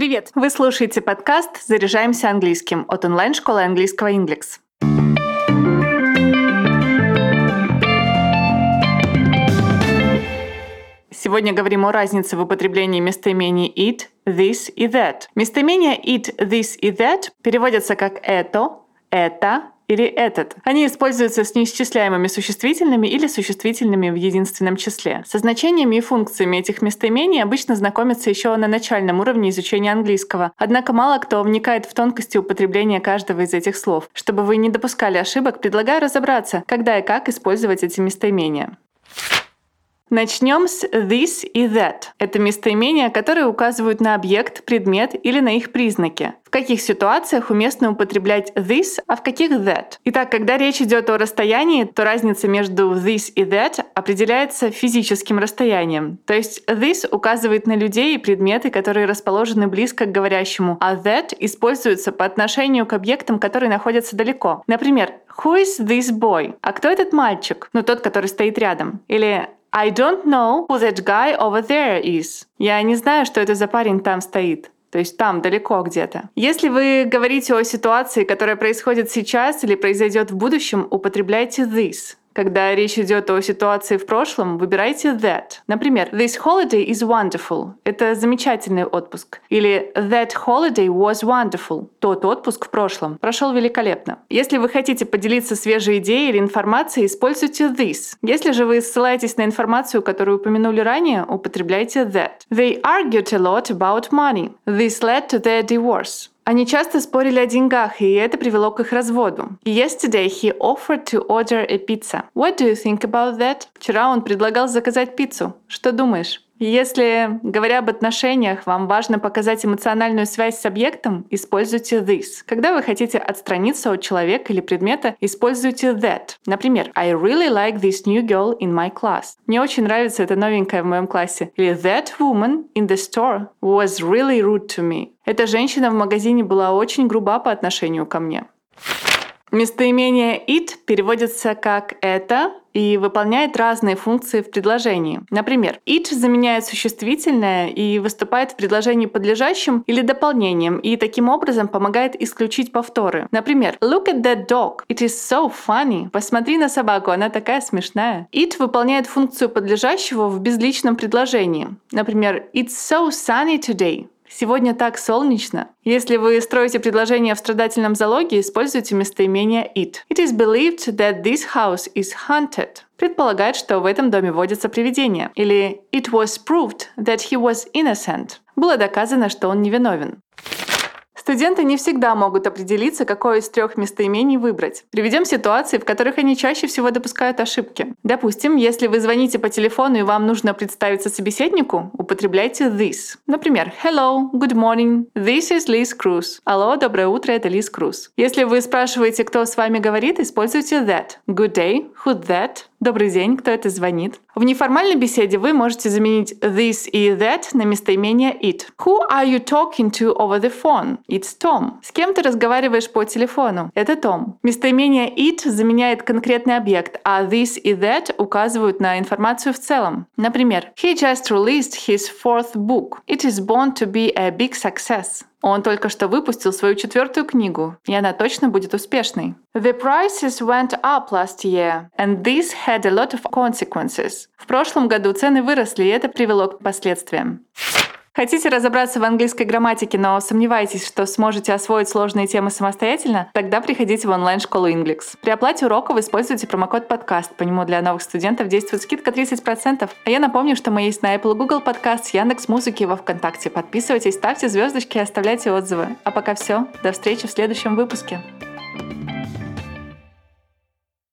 Привет! Вы слушаете подкаст «Заряжаемся английским» от онлайн-школы английского Inglix. Сегодня говорим о разнице в употреблении местоимений it, this и that. Местоимения it, this и that переводятся как это, это, или этот. Они используются с неисчисляемыми существительными или существительными в единственном числе. Со значениями и функциями этих местоимений обычно знакомятся еще на начальном уровне изучения английского. Однако мало кто вникает в тонкости употребления каждого из этих слов. Чтобы вы не допускали ошибок, предлагаю разобраться, когда и как использовать эти местоимения. Начнем с this и that. Это местоимения, которые указывают на объект, предмет или на их признаки. В каких ситуациях уместно употреблять this, а в каких that. Итак, когда речь идет о расстоянии, то разница между this и that определяется физическим расстоянием. То есть this указывает на людей и предметы, которые расположены близко к говорящему, а that используется по отношению к объектам, которые находятся далеко. Например, Who is this boy? А кто этот мальчик? Ну, тот, который стоит рядом. Или I don't know who that guy over there is. Я не знаю, что это за парень там стоит. То есть там, далеко где-то. Если вы говорите о ситуации, которая происходит сейчас или произойдет в будущем, употребляйте this. Когда речь идет о ситуации в прошлом, выбирайте that. Например, This holiday is wonderful. Это замечательный отпуск. Или That holiday was wonderful. Тот отпуск в прошлом прошел великолепно. Если вы хотите поделиться свежей идеей или информацией, используйте this. Если же вы ссылаетесь на информацию, которую упомянули ранее, употребляйте that. They argued a lot about money. This led to their divorce. Они часто спорили о деньгах, и это привело к их разводу. Yesterday he offered to order a pizza. What do you think about that? Вчера он предлагал заказать пиццу. Что думаешь? Если, говоря об отношениях, вам важно показать эмоциональную связь с объектом, используйте this. Когда вы хотите отстраниться от человека или предмета, используйте that. Например, I really like this new girl in my class. Мне очень нравится эта новенькая в моем классе. Или That woman in the store was really rude to me. Эта женщина в магазине была очень груба по отношению ко мне. Местоимение it переводится как «это» и выполняет разные функции в предложении. Например, it заменяет существительное и выступает в предложении подлежащим или дополнением, и таким образом помогает исключить повторы. Например, look at that dog, it is so funny. Посмотри на собаку, она такая смешная. It выполняет функцию подлежащего в безличном предложении. Например, it's so sunny today. Сегодня так солнечно. Если вы строите предложение в страдательном залоге, используйте местоимение it. It is believed that this house is haunted. Предполагает, что в этом доме водятся привидения. Или it was proved that he was innocent. Было доказано, что он невиновен. Студенты не всегда могут определиться, какое из трех местоимений выбрать. Приведем ситуации, в которых они чаще всего допускают ошибки. Допустим, если вы звоните по телефону и вам нужно представиться собеседнику, употребляйте this. Например, Hello, good morning, this is Liz Cruz. Алло, доброе утро, это Лиз Круз. Если вы спрашиваете, кто с вами говорит, используйте that. Good day, who that, Добрый день, кто это звонит? В неформальной беседе вы можете заменить this и that на местоимение it. Who are you talking to over the phone? It's Tom. С кем ты разговариваешь по телефону? Это Том. Местоимение it заменяет конкретный объект, а this и that указывают на информацию в целом. Например, He just released his fourth book. It is born to be a big success. Он только что выпустил свою четвертую книгу, и она точно будет успешной. The prices went up last year, and this had a lot of consequences. В прошлом году цены выросли, и это привело к последствиям. Хотите разобраться в английской грамматике, но сомневаетесь, что сможете освоить сложные темы самостоятельно? Тогда приходите в онлайн-школу Inglix. При оплате уроков используйте промокод подкаст. По нему для новых студентов действует скидка 30%. А я напомню, что мы есть на Apple Google Podcast, Яндекс Музыки и во Вконтакте. Подписывайтесь, ставьте звездочки и оставляйте отзывы. А пока все. До встречи в следующем выпуске. thank you